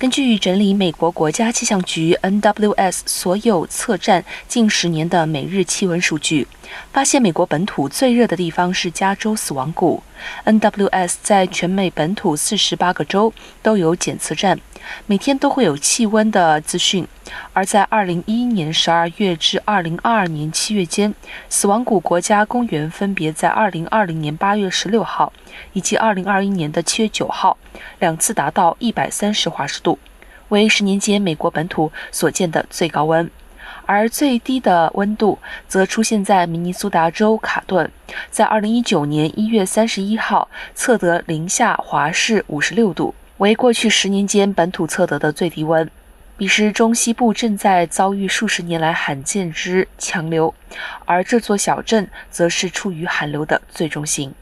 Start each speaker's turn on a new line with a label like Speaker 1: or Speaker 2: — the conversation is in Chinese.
Speaker 1: 根据整理美国国家气象局 （NWS） 所有测站近十年的每日气温数据，发现美国本土最热的地方是加州死亡谷。NWS 在全美本土四十八个州都有检测站。每天都会有气温的资讯，而在二零一一年十二月至二零二二年七月间，死亡谷国家公园分别在二零二零年八月十六号以及二零二一年的七月九号两次达到一百三十华氏度，为十年间美国本土所见的最高温。而最低的温度则出现在明尼苏达州卡顿，在二零一九年一月三十一号测得零下华氏五十六度。为过去十年间本土测得的最低温。彼时，中西部正在遭遇数十年来罕见之强流，而这座小镇则是处于寒流的最中心。